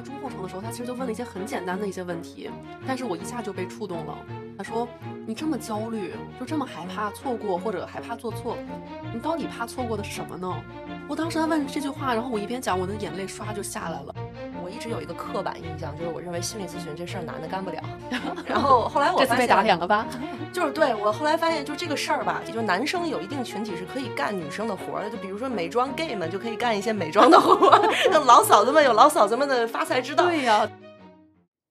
中后程的时候，他其实就问了一些很简单的一些问题，但是我一下就被触动了。他说：“你这么焦虑，就这么害怕错过或者害怕做错，你到底怕错过的是什么呢？”我当时他问这句话，然后我一边讲，我的眼泪唰就下来了。我一直有一个刻板印象，就是我认为心理咨询这事儿男的干不了。然后后来我这次被打两个吧，就是对我后来发现，就这个事儿吧，就男生有一定群体是可以干女生的活儿的，就比如说美妆 gay 们就可以干一些美妆的活儿，那老嫂子们有老嫂子们的发财之道。对呀，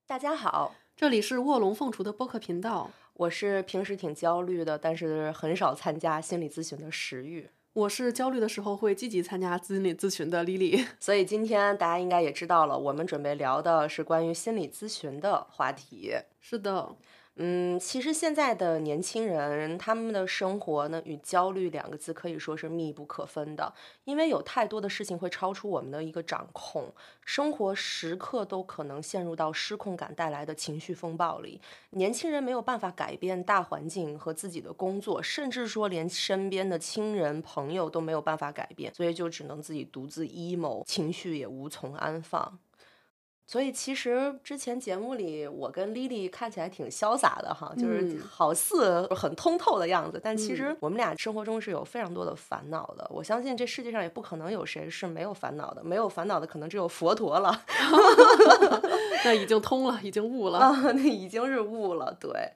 大家好，这里是卧龙凤雏的播客频道，我是平时挺焦虑的，但是很少参加心理咨询的石玉。我是焦虑的时候会积极参加心理咨询的 Lily，所以今天大家应该也知道了，我们准备聊的是关于心理咨询的话题。是的。嗯，其实现在的年轻人，他们的生活呢，与焦虑两个字可以说是密不可分的。因为有太多的事情会超出我们的一个掌控，生活时刻都可能陷入到失控感带来的情绪风暴里。年轻人没有办法改变大环境和自己的工作，甚至说连身边的亲人朋友都没有办法改变，所以就只能自己独自 emo，情绪也无从安放。所以其实之前节目里，我跟丽丽看起来挺潇洒的哈，就是好似很通透的样子。但其实我们俩生活中是有非常多的烦恼的。我相信这世界上也不可能有谁是没有烦恼的，没有烦恼的可能只有佛陀了。那已经通了，已经悟了啊，那已经是悟了，对。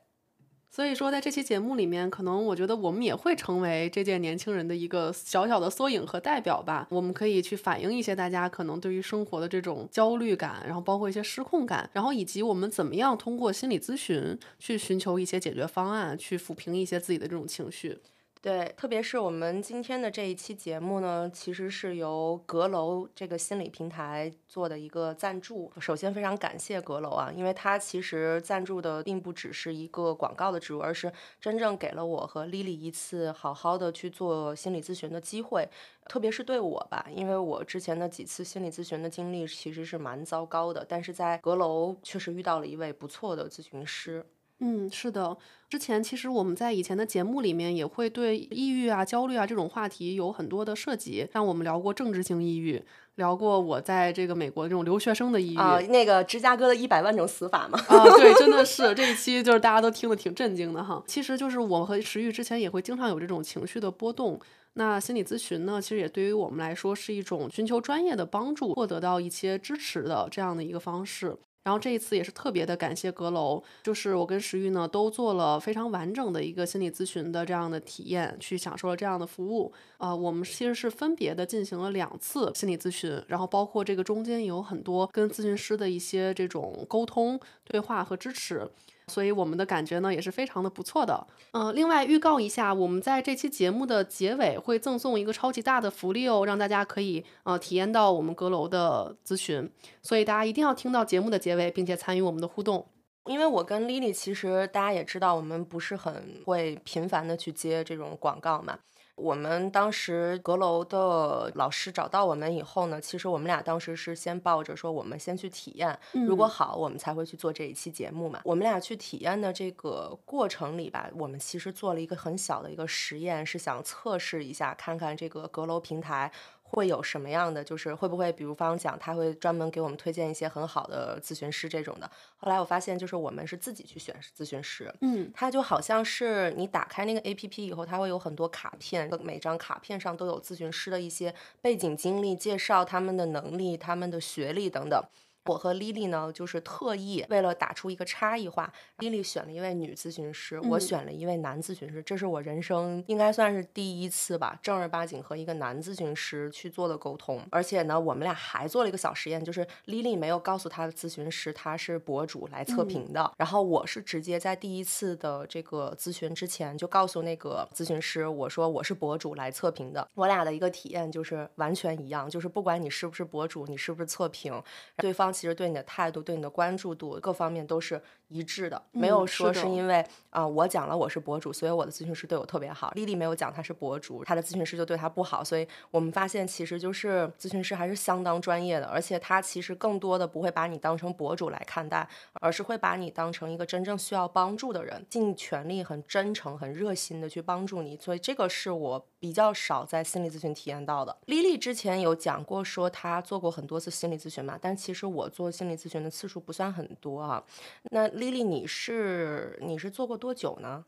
所以说，在这期节目里面，可能我觉得我们也会成为这届年轻人的一个小小的缩影和代表吧。我们可以去反映一些大家可能对于生活的这种焦虑感，然后包括一些失控感，然后以及我们怎么样通过心理咨询去寻求一些解决方案，去抚平一些自己的这种情绪。对，特别是我们今天的这一期节目呢，其实是由阁楼这个心理平台做的一个赞助。首先非常感谢阁楼啊，因为它其实赞助的并不只是一个广告的植入，而是真正给了我和 Lily 一次好好的去做心理咨询的机会。特别是对我吧，因为我之前的几次心理咨询的经历其实是蛮糟糕的，但是在阁楼确实遇到了一位不错的咨询师。嗯，是的。之前其实我们在以前的节目里面也会对抑郁啊、焦虑啊这种话题有很多的涉及，像我们聊过政治性抑郁，聊过我在这个美国这种留学生的抑郁啊，那个芝加哥的一百万种死法嘛啊，对，真的 是这一期就是大家都听得挺震惊的哈。其实就是我和石玉之前也会经常有这种情绪的波动，那心理咨询呢，其实也对于我们来说是一种寻求专业的帮助，获得到一些支持的这样的一个方式。然后这一次也是特别的感谢阁楼，就是我跟石玉呢都做了非常完整的一个心理咨询的这样的体验，去享受了这样的服务。啊，我们其实是分别的进行了两次心理咨询，然后包括这个中间有很多跟咨询师的一些这种沟通、对话和支持。所以我们的感觉呢也是非常的不错的。嗯，另外预告一下，我们在这期节目的结尾会赠送一个超级大的福利哦，让大家可以呃体验到我们阁楼的咨询。所以大家一定要听到节目的结尾，并且参与我们的互动。因为我跟 Lily 其实大家也知道，我们不是很会频繁的去接这种广告嘛。我们当时阁楼的老师找到我们以后呢，其实我们俩当时是先抱着说，我们先去体验，如果好，我们才会去做这一期节目嘛。我们俩去体验的这个过程里吧，我们其实做了一个很小的一个实验，是想测试一下，看看这个阁楼平台。会有什么样的？就是会不会，比如方讲，他会专门给我们推荐一些很好的咨询师这种的。后来我发现，就是我们是自己去选咨询师，嗯，他就好像是你打开那个 A P P 以后，他会有很多卡片，每张卡片上都有咨询师的一些背景经历介绍，他们的能力、他们的学历等等。我和 Lily 呢，就是特意为了打出一个差异化，Lily 选了一位女咨询师，我选了一位男咨询师，这是我人生应该算是第一次吧，正儿八经和一个男咨询师去做的沟通。而且呢，我们俩还做了一个小实验，就是 Lily 没有告诉她的咨询师她是博主来测评的，然后我是直接在第一次的这个咨询之前就告诉那个咨询师，我说我是博主来测评的。我俩的一个体验就是完全一样，就是不管你是不是博主，你是不是测评，对方。其实对你的态度、对你的关注度各方面都是一致的，没有说是因为啊我讲了我是博主，所以我的咨询师对我特别好。丽丽没有讲她是博主，她的咨询师就对她不好。所以我们发现，其实就是咨询师还是相当专业的，而且他其实更多的不会把你当成博主来看待，而是会把你当成一个真正需要帮助的人，尽全力、很真诚、很热心的去帮助你。所以这个是我比较少在心理咨询体验到的。丽丽之前有讲过说她做过很多次心理咨询嘛，但其实我。我做心理咨询的次数不算很多啊。那丽丽，你是你是做过多久呢？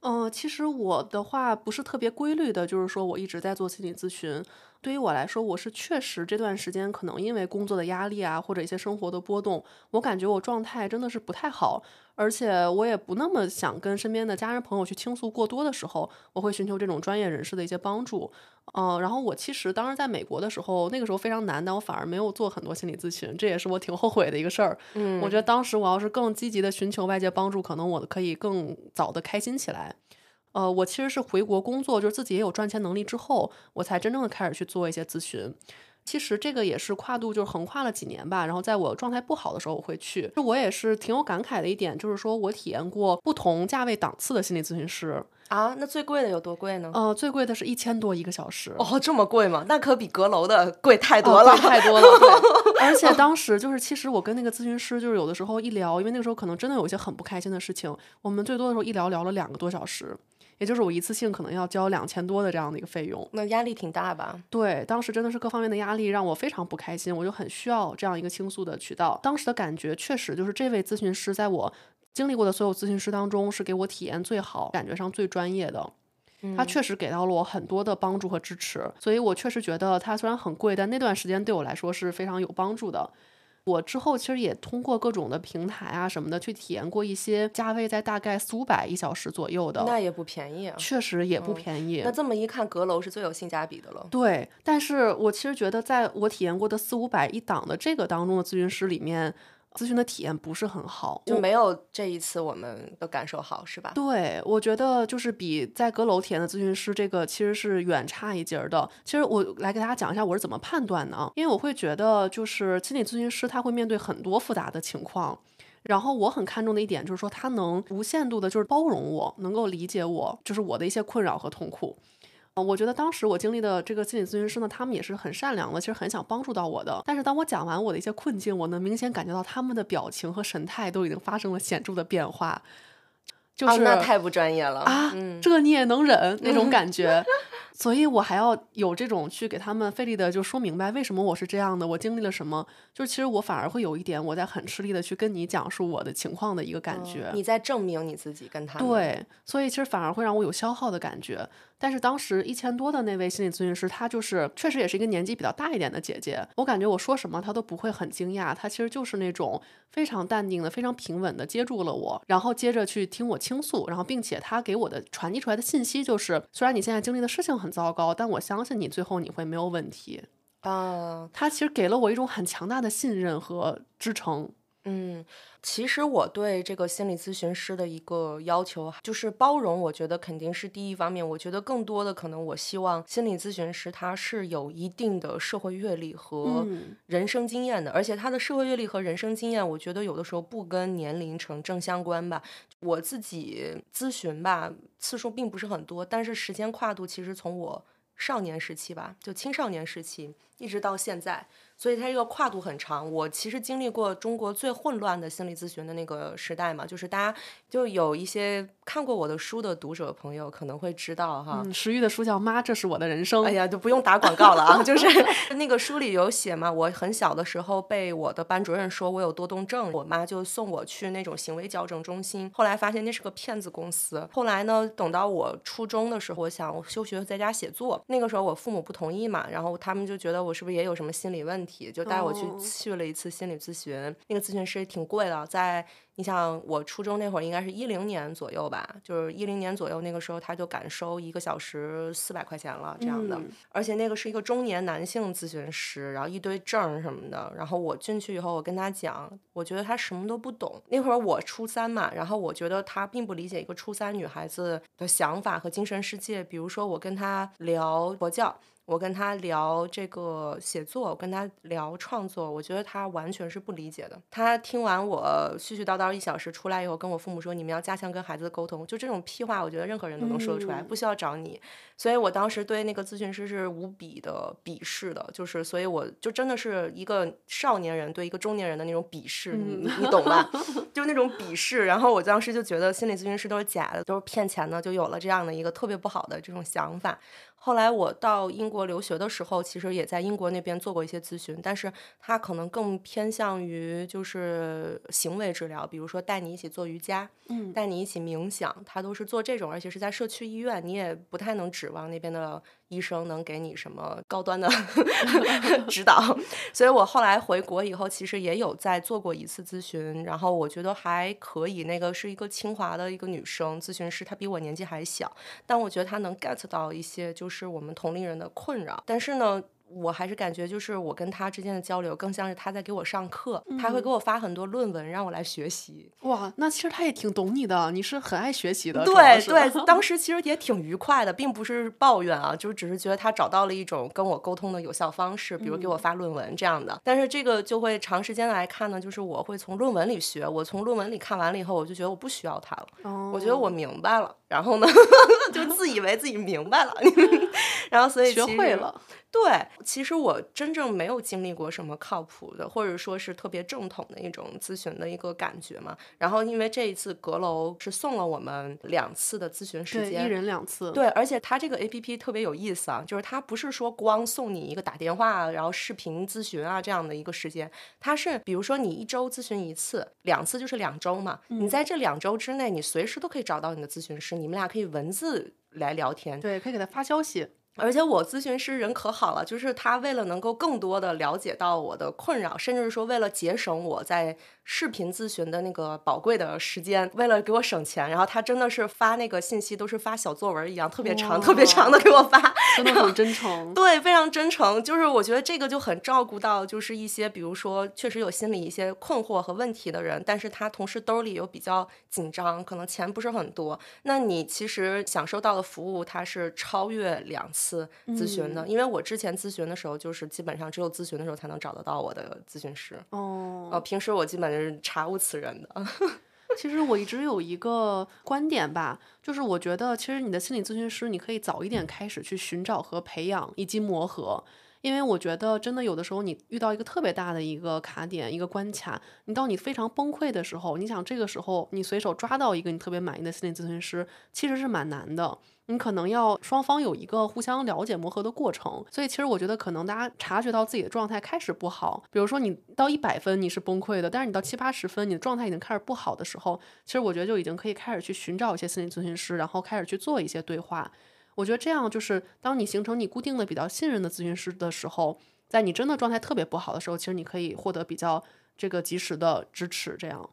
嗯，其实我的话不是特别规律的，就是说我一直在做心理咨询。对于我来说，我是确实这段时间可能因为工作的压力啊，或者一些生活的波动，我感觉我状态真的是不太好，而且我也不那么想跟身边的家人朋友去倾诉过多的时候，我会寻求这种专业人士的一些帮助。嗯，然后我其实当时在美国的时候，那个时候非常难，但我反而没有做很多心理咨询，这也是我挺后悔的一个事儿。嗯，我觉得当时我要是更积极的寻求外界帮助，可能我可以更早的开心起来。呃，我其实是回国工作，就是自己也有赚钱能力之后，我才真正的开始去做一些咨询。其实这个也是跨度，就是横跨了几年吧。然后在我状态不好的时候，我会去。就我也是挺有感慨的一点，就是说我体验过不同价位档次的心理咨询师啊。那最贵的有多贵呢？呃，最贵的是一千多一个小时。哦，这么贵吗？那可比阁楼的贵太多了，太多了。对，而且当时就是，其实我跟那个咨询师，就是有的时候一聊，因为那个时候可能真的有一些很不开心的事情，我们最多的时候一聊聊了两个多小时。也就是我一次性可能要交两千多的这样的一个费用，那压力挺大吧？对，当时真的是各方面的压力让我非常不开心，我就很需要这样一个倾诉的渠道。当时的感觉确实就是这位咨询师在我经历过的所有咨询师当中是给我体验最好、感觉上最专业的，他确实给到了我很多的帮助和支持，所以我确实觉得他虽然很贵，但那段时间对我来说是非常有帮助的。我之后其实也通过各种的平台啊什么的去体验过一些价位在大概四五百一小时左右的，那也不便宜啊，确实也不便宜。那这么一看，阁楼是最有性价比的了。对，但是我其实觉得，在我体验过的四五百一档的这个当中的咨询师里面。咨询的体验不是很好，就没有这一次我们的感受好，是吧？对，我觉得就是比在阁楼体验的咨询师这个其实是远差一截儿的。其实我来给大家讲一下我是怎么判断的，因为我会觉得就是心理咨询师他会面对很多复杂的情况，然后我很看重的一点就是说他能无限度的就是包容我，能够理解我，就是我的一些困扰和痛苦。我觉得当时我经历的这个心理咨询师呢，他们也是很善良的，其实很想帮助到我的。但是当我讲完我的一些困境，我能明显感觉到他们的表情和神态都已经发生了显著的变化。就是那太不专业了啊！这你也能忍 那种感觉，所以我还要有这种去给他们费力的就说明白为什么我是这样的，我经历了什么。就是其实我反而会有一点我在很吃力的去跟你讲述我的情况的一个感觉。你在证明你自己跟他对，所以其实反而会让我有消耗的感觉。但是当时一千多的那位心理咨询师，她就是确实也是一个年纪比较大一点的姐姐，我感觉我说什么她都不会很惊讶，她其实就是那种非常淡定的、非常平稳的接住了我，然后接着去听我倾诉，然后并且她给我的传递出来的信息就是，虽然你现在经历的事情很糟糕，但我相信你最后你会没有问题。啊，他其实给了我一种很强大的信任和支撑。嗯，其实我对这个心理咨询师的一个要求就是包容，我觉得肯定是第一方面。我觉得更多的可能，我希望心理咨询师他是有一定的社会阅历和人生经验的，而且他的社会阅历和人生经验，我觉得有的时候不跟年龄成正相关吧。我自己咨询吧次数并不是很多，但是时间跨度其实从我少年时期吧，就青少年时期一直到现在。所以它这个跨度很长。我其实经历过中国最混乱的心理咨询的那个时代嘛，就是大家就有一些看过我的书的读者朋友可能会知道哈。石玉的书叫《妈，这是我的人生》。哎呀，就不用打广告了啊，就是那个书里有写嘛。我很小的时候被我的班主任说我有多动症，我妈就送我去那种行为矫正中心。后来发现那是个骗子公司。后来呢，等到我初中的时候，我想休学在家写作，那个时候我父母不同意嘛，然后他们就觉得我是不是也有什么心理问题。就带我去去了一次心理咨询，那个咨询师挺贵的，在。你想我初中那会儿应该是一零年左右吧，就是一零年左右那个时候他就敢收一个小时四百块钱了这样的，而且那个是一个中年男性咨询师，然后一堆证什么的，然后我进去以后我跟他讲，我觉得他什么都不懂。那会儿我初三嘛，然后我觉得他并不理解一个初三女孩子的想法和精神世界，比如说我跟他聊佛教，我跟他聊这个写作，我跟他聊创作，我觉得他完全是不理解的。他听完我絮絮叨叨。一小时出来以后，跟我父母说，你们要加强跟孩子的沟通。就这种屁话，我觉得任何人都能说得出来，不需要找你。所以我当时对那个咨询师是无比的鄙视的，就是，所以我就真的是一个少年人对一个中年人的那种鄙视，你你懂吧？就那种鄙视。然后我当时就觉得心理咨询师都是假的，都是骗钱的，就有了这样的一个特别不好的这种想法。后来我到英国留学的时候，其实也在英国那边做过一些咨询，但是他可能更偏向于就是行为治疗，比如说带你一起做瑜伽，嗯，带你一起冥想，他都是做这种，而且是在社区医院，你也不太能指望那边的医生能给你什么高端的 指导。所以我后来回国以后，其实也有在做过一次咨询，然后我觉得还可以。那个是一个清华的一个女生咨询师，她比我年纪还小，但我觉得她能 get 到一些就是我们同龄人的困扰。但是呢。我还是感觉，就是我跟他之间的交流，更像是他在给我上课，他会给我发很多论文让我来学习。哇，那其实他也挺懂你的，你是很爱学习的。对对，当时其实也挺愉快的，并不是抱怨啊，就只是觉得他找到了一种跟我沟通的有效方式，比如给我发论文这样的。但是这个就会长时间来看呢，就是我会从论文里学，我从论文里看完了以后，我就觉得我不需要他了，我觉得我明白了，然后呢，就自以为自己明白了，然后所以学会了。对，其实我真正没有经历过什么靠谱的，或者说是特别正统的一种咨询的一个感觉嘛。然后因为这一次阁楼是送了我们两次的咨询时间，一人两次。对，而且它这个 A P P 特别有意思啊，就是它不是说光送你一个打电话，然后视频咨询啊这样的一个时间，它是比如说你一周咨询一次，两次就是两周嘛。你在这两周之内，你随时都可以找到你的咨询师，你们俩可以文字来聊天，对，可以给他发消息。而且我咨询师人可好了，就是他为了能够更多的了解到我的困扰，甚至是说为了节省我在视频咨询的那个宝贵的时间，为了给我省钱，然后他真的是发那个信息都是发小作文一样，特别长、特别长的给我发，真的很真诚。对，非常真诚。就是我觉得这个就很照顾到，就是一些比如说确实有心理一些困惑和问题的人，但是他同时兜里又比较紧张，可能钱不是很多，那你其实享受到的服务，它是超越两次。咨询的，因为我之前咨询的时候，就是基本上只有咨询的时候才能找得到我的咨询师。哦，呃，平时我基本查无此人的。其实我一直有一个观点吧，就是我觉得其实你的心理咨询师，你可以早一点开始去寻找和培养以及磨合。因为我觉得，真的有的时候，你遇到一个特别大的一个卡点、一个关卡，你到你非常崩溃的时候，你想这个时候你随手抓到一个你特别满意的心理咨询师，其实是蛮难的。你可能要双方有一个互相了解、磨合的过程。所以，其实我觉得，可能大家察觉到自己的状态开始不好，比如说你到一百分你是崩溃的，但是你到七八十分，你的状态已经开始不好的时候，其实我觉得就已经可以开始去寻找一些心理咨询师，然后开始去做一些对话。我觉得这样就是，当你形成你固定的、比较信任的咨询师的时候，在你真的状态特别不好的时候，其实你可以获得比较这个及时的支持。这样，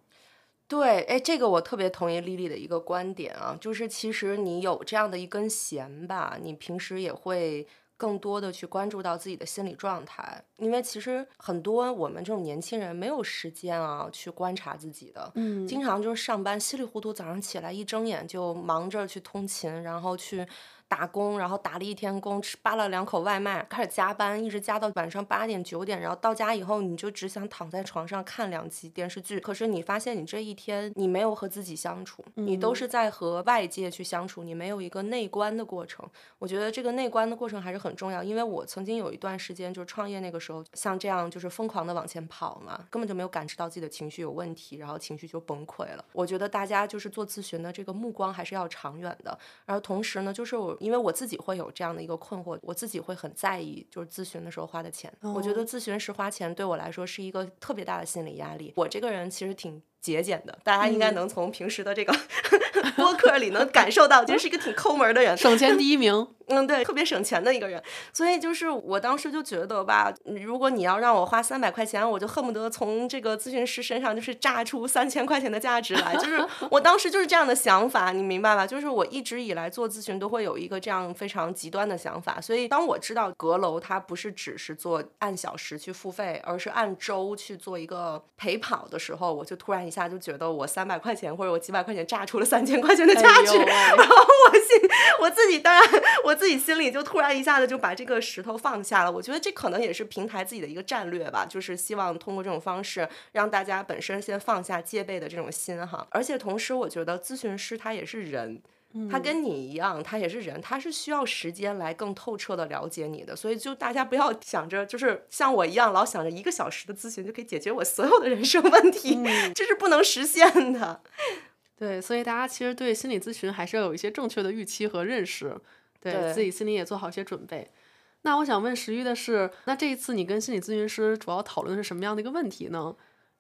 对，哎，这个我特别同意丽丽的一个观点啊，就是其实你有这样的一根弦吧，你平时也会更多的去关注到自己的心理状态，因为其实很多我们这种年轻人没有时间啊去观察自己的，嗯，经常就是上班稀里糊涂，早上起来一睁眼就忙着去通勤，然后去。打工，然后打了一天工，吃扒了两口外卖，开始加班，一直加到晚上八点九点，然后到家以后，你就只想躺在床上看两集电视剧。可是你发现，你这一天你没有和自己相处，你都是在和外界去相处，你没有一个内观的过程。我觉得这个内观的过程还是很重要，因为我曾经有一段时间就是创业那个时候，像这样就是疯狂的往前跑嘛，根本就没有感知到自己的情绪有问题，然后情绪就崩溃了。我觉得大家就是做咨询的这个目光还是要长远的，然后同时呢，就是我。因为我自己会有这样的一个困惑，我自己会很在意，就是咨询的时候花的钱。我觉得咨询师花钱对我来说是一个特别大的心理压力。我这个人其实挺。节俭的，大家应该能从平时的这个 播客里能感受到，就是一个挺抠门的人，省钱第一名。嗯，对，特别省钱的一个人。所以就是我当时就觉得吧，如果你要让我花三百块钱，我就恨不得从这个咨询师身上就是榨出三千块钱的价值来。就是我当时就是这样的想法，你明白吧？就是我一直以来做咨询都会有一个这样非常极端的想法。所以当我知道阁楼它不是只是做按小时去付费，而是按周去做一个陪跑的时候，我就突然。一下就觉得我三百块钱或者我几百块钱榨出了三千块钱的价值，然后我心我自己当然我自己心里就突然一下子就把这个石头放下了。我觉得这可能也是平台自己的一个战略吧，就是希望通过这种方式让大家本身先放下戒备的这种心哈。而且同时，我觉得咨询师他也是人。他跟你一样，他也是人，他是需要时间来更透彻的了解你的，所以就大家不要 想着就是像我一样老想着一个小时的咨询就可以解决我所有的人生问题，这是不能实现的。对，所以大家其实对心理咨询还是要有一些正确的预期和认识。对自己心里也做好一些准备。那我想问石玉的是，那这一次你跟心理咨询师主要讨论的是什么样的一个问题呢？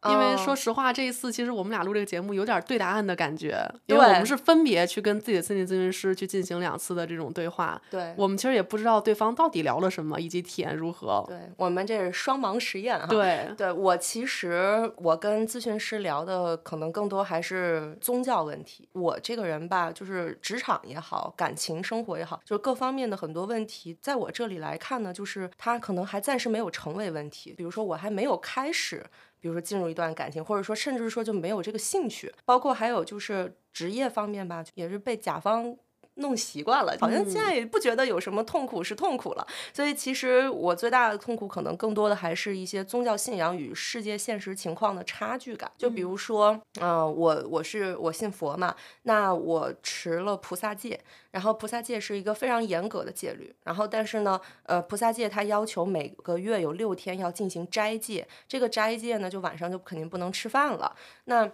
因为说哦实话，这一次其实我们俩录这个节目有点对答案的感觉，因为我们是分别去跟自己的心理咨询师去进行两次的这种对话。对我们其实也不知道对方到底聊了什么，以及体验如何。对，我们这是双盲实验哈。对对我其实我跟咨询师聊的可能更多还是宗教问题。我这个人吧，就是职场也好，感情生活也好，就是各方面的很多问题，在我这里来看呢，就是他可能还暂时没有成为问题。比如说我还没有开始，比如说进入一段感情，或者说甚至说就没有这个兴趣，包括还有就是职业方面吧，也是被甲方。弄习惯了，好像现在也不觉得有什么痛苦是痛苦了。所以其实我最大的痛苦，可能更多的还是一些宗教信仰与世界现实情况的差距感。就比如说，嗯、我我是我信佛嘛，那我持了菩萨戒，然后菩萨戒是一个非常严格的戒律，然后但是呢，呃，菩萨戒它要求每个月有六天要进行斋戒，这个斋戒呢，就晚上就肯定不能吃饭了。那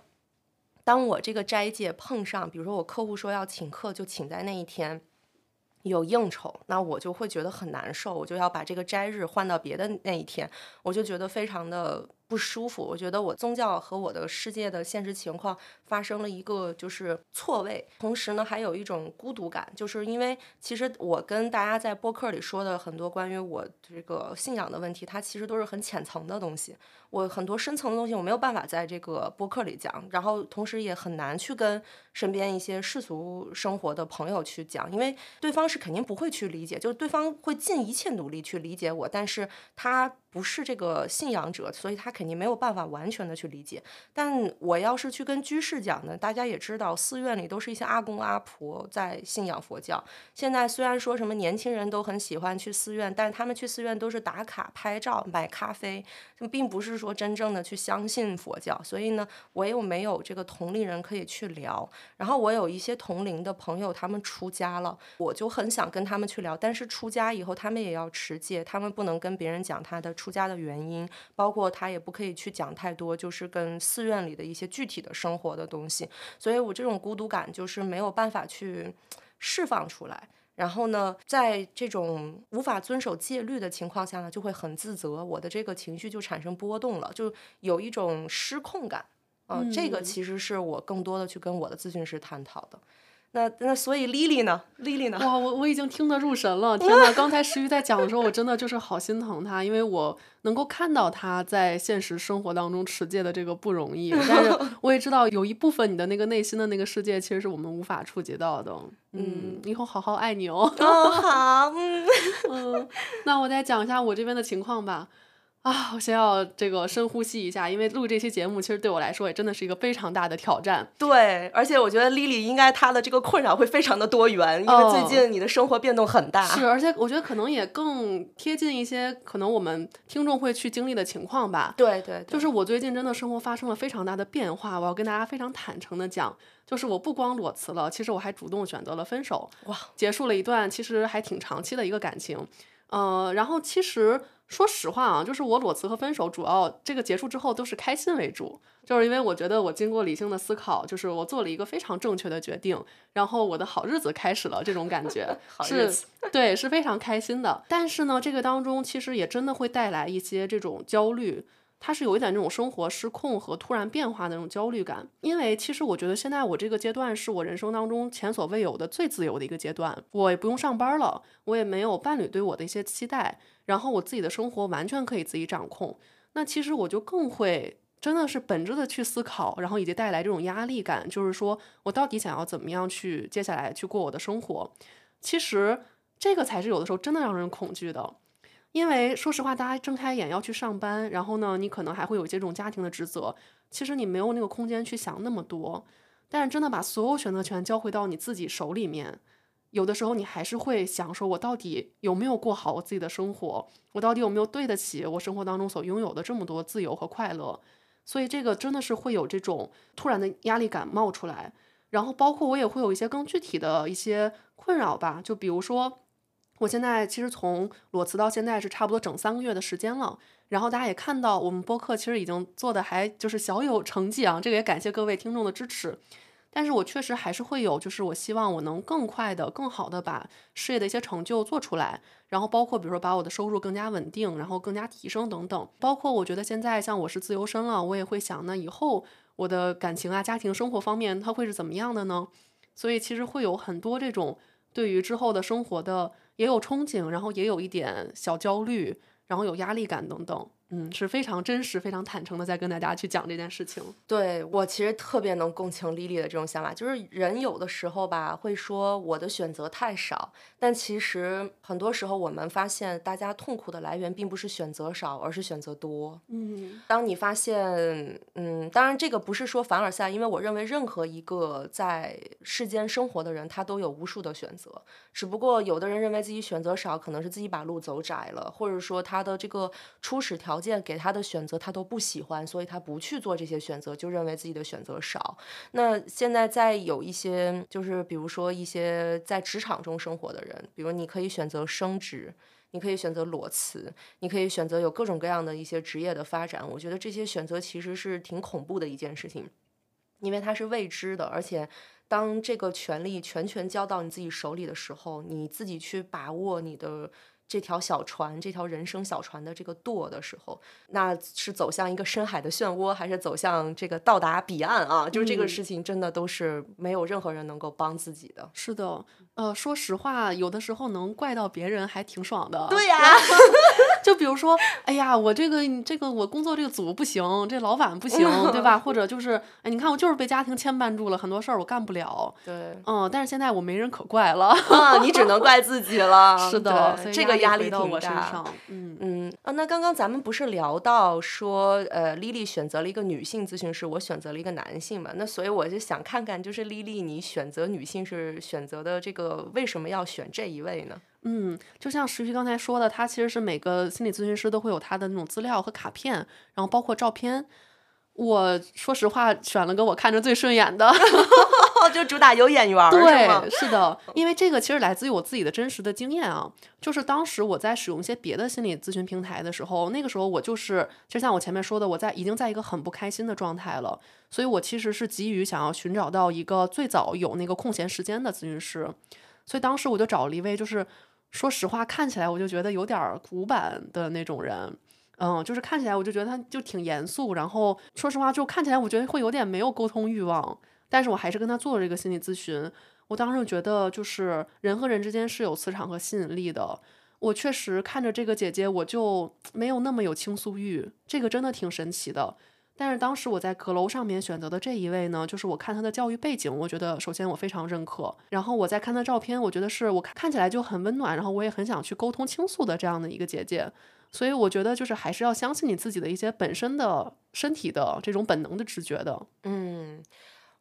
当我这个斋戒碰上，比如说我客户说要请客，就请在那一天。有应酬，那我就会觉得很难受，我就要把这个斋日换到别的那一天，我就觉得非常的不舒服。我觉得我宗教和我的世界的现实情况发生了一个就是错位，同时呢，还有一种孤独感，就是因为其实我跟大家在播客里说的很多关于我这个信仰的问题，它其实都是很浅层的东西。我很多深层的东西我没有办法在这个播客里讲，然后同时也很难去跟身边一些世俗生活的朋友去讲，因为对方是肯定不会去理解，就是对方会尽一切努力去理解我，但是他不是这个信仰者，所以他肯定没有办法完全的去理解。但我要是去跟居士讲呢，大家也知道，寺院里都是一些阿公阿婆在信仰佛教。现在虽然说什么年轻人都很喜欢去寺院，但是他们去寺院都是打卡、拍照、买咖啡，并不是说说真正的去相信佛教。所以呢，我又没有这个同龄人可以去聊。然后我有一些同龄的朋友，他们出家了，我就很想跟他们去聊。但是出家以后，他们也要持戒，他们不能跟别人讲他的出家的原因，包括他也不可以去讲太多，就是跟寺院里的一些具体的生活的东西。所以我这种孤独感就是没有办法去释放出来。然后呢，在这种无法遵守戒律的情况下呢，就会很自责，我的这个情绪就产生波动了，就有一种失控感。嗯、这个嗯其实是我更多的去跟我的咨询师探讨的。那那所以 Lily 呢？Lily 呢？哇，我我已经听得入神了！天呐，刚才石玉在讲的时候，我真的就是好心疼他，因为我能够看到他在现实生活当中持戒的这个不容易，但是 我也知道有一部分你的那个内心的那个世界，其实是我们无法触及到的。嗯，以后好好爱你哦。哦，好，嗯，嗯，那我再讲一下我这边的情况吧。啊，我先要这个深呼吸一下，因为录这期节目其实对我来说也真的是一个非常大的挑战。对，而且我觉得 Lily 应该她的这个困扰会非常的多元，因为哦最近你的生活变动很大。是，而且我觉得可能也更贴近一些可能我们听众会去经历的情况吧。对对对，就是我最近真的生活发生了非常大的变化，我要跟大家非常坦诚的讲，就是我不光裸辞了，其实我还主动选择了分手，哇，结束了一段其实还挺长期的一个感情。呃，然后其实说实话啊，就是我裸辞和分手，主要这个结束之后都是开心为主，就是因为我觉得我经过理性的思考，就是我做了一个非常正确的决定，然后我的好日子开始了，这种感觉 是对，是非常开心的。但是呢，这个当中其实也真的会带来一些这种焦虑。它是有一点那种生活失控和突然变化的那种焦虑感，因为其实我觉得现在我这个阶段是我人生当中前所未有的最自由的一个阶段，我也不用上班了，我也没有伴侣对我的一些期待，然后我自己的生活完全可以自己掌控，那其实我就更会真的是本质的去思考，然后以及带来这种压力感，就是说我到底想要怎么样去接下来去过我的生活，其实这个才是有的时候真的让人恐惧的。因为说实话，大家睁开眼要去上班，然后呢，你可能还会有这种家庭的职责，其实你没有那个空间去想那么多。但是真的把所有选择权交回到你自己手里面，有的时候你还是会想说，我到底有没有过好我自己的生活？我到底有没有对得起我生活当中所拥有的这么多自由和快乐？所以这个真的是会有这种突然的压力感冒出来，然后包括我也会有一些更具体的一些困扰吧，就比如说。我现在其实从裸辞到现在是差不多整三个月的时间了，然后大家也看到我们播客其实已经做的还就是小有成绩啊，这个也感谢各位听众的支持。但是我确实还是会有，就是我希望我能更快的、更好的把事业的一些成就做出来，然后包括比如说把我的收入更加稳定，然后更加提升等等。包括我觉得现在像我是自由身了，我也会想，那以后我的感情啊、家庭生活方面，它会是怎么样的呢？所以其实会有很多这种对于之后的生活的也有憧憬，然后也有一点小焦虑，然后有压力感等等。嗯，是非常真实、非常坦诚的在跟大家去讲这件事情。对我其实特别能共情丽丽的这种想法，就是人有的时候吧会说我的选择太少，但其实很多时候我们发现大家痛苦的来源并不是选择少，而是选择多。嗯，当你发现，嗯，当然这个不是说凡尔赛，因为我认为任何一个在世间生活的人，他都有无数的选择，只不过有的人认为自己选择少，可能是自己把路走窄了，或者说他的这个初始条。条件给他的选择他都不喜欢，所以他不去做这些选择，就认为自己的选择少。那现在在有一些，就是比如说一些在职场中生活的人，比如你可以选择升职，你可以选择裸辞，你可以选择有各种各样的一些职业的发展。我觉得这些选择其实是挺恐怖的一件事情，因为它是未知的，而且当这个权利全权交到你自己手里的时候，你自己去把握你的。这条小船，这条人生小船的这个舵的时候，那是走向一个深海的漩涡，还是走向这个到达彼岸啊？就是这个事情，真的都是没有任何人能够帮自己的。是的，呃，说实话，有的时候能怪到别人还挺爽的。对呀，就比如说，哎呀，我这个这个我工作这个组不行，这老板不行，对吧？或者就是，哎，你看我就是被家庭牵绊住了，很多事儿我干不了。对，嗯，但是现在我没人可怪了，啊，你只能怪自己了。是的，这个。压力挺大，嗯嗯啊，那刚刚咱们不是聊到说，呃，Lily 选择了一个女性咨询师，我选择了一个男性嘛，那所以我就想看看，就是 Lily 你选择女性是选择的这个呃为什么要选这一位呢？嗯，就像石旭刚才说的，他其实是每个心理咨询师都会有他的那种资料和卡片，然后包括照片。我说实话，选了个我看着最顺眼的，就主打有眼缘，对，是的，因为这个其实来自于我自己的真实的经验啊，就是当时我在使用一些别的心理咨询平台的时候，那个时候我就是，就像我前面说的，我在已经在一个很不开心的状态了，所以我其实是急于想要寻找到一个最早有那个空闲时间的咨询师，所以当时我就找了一位，就是说实话，看起来我就觉得有点古板的那种人。嗯，就是看起来我就觉得他就挺严肃，然后说实话就看起来我觉得会有点没有沟通欲望，但是我还是跟他做了这个心理咨询。我当时觉得就是人和人之间是有磁场和吸引力的。我确实看着这个姐姐，我就没有那么有倾诉欲，这个真的挺神奇的。但是当时我在阁楼上面选择的这一位呢，就是我看她的教育背景，我觉得首先我非常认可，然后我再看她照片，我觉得是我看起来就很温暖，然后我也很想去沟通倾诉的这样的一个姐姐。所以我觉得，就是还是要相信你自己的一些本身的身体的这种本能的直觉的，嗯。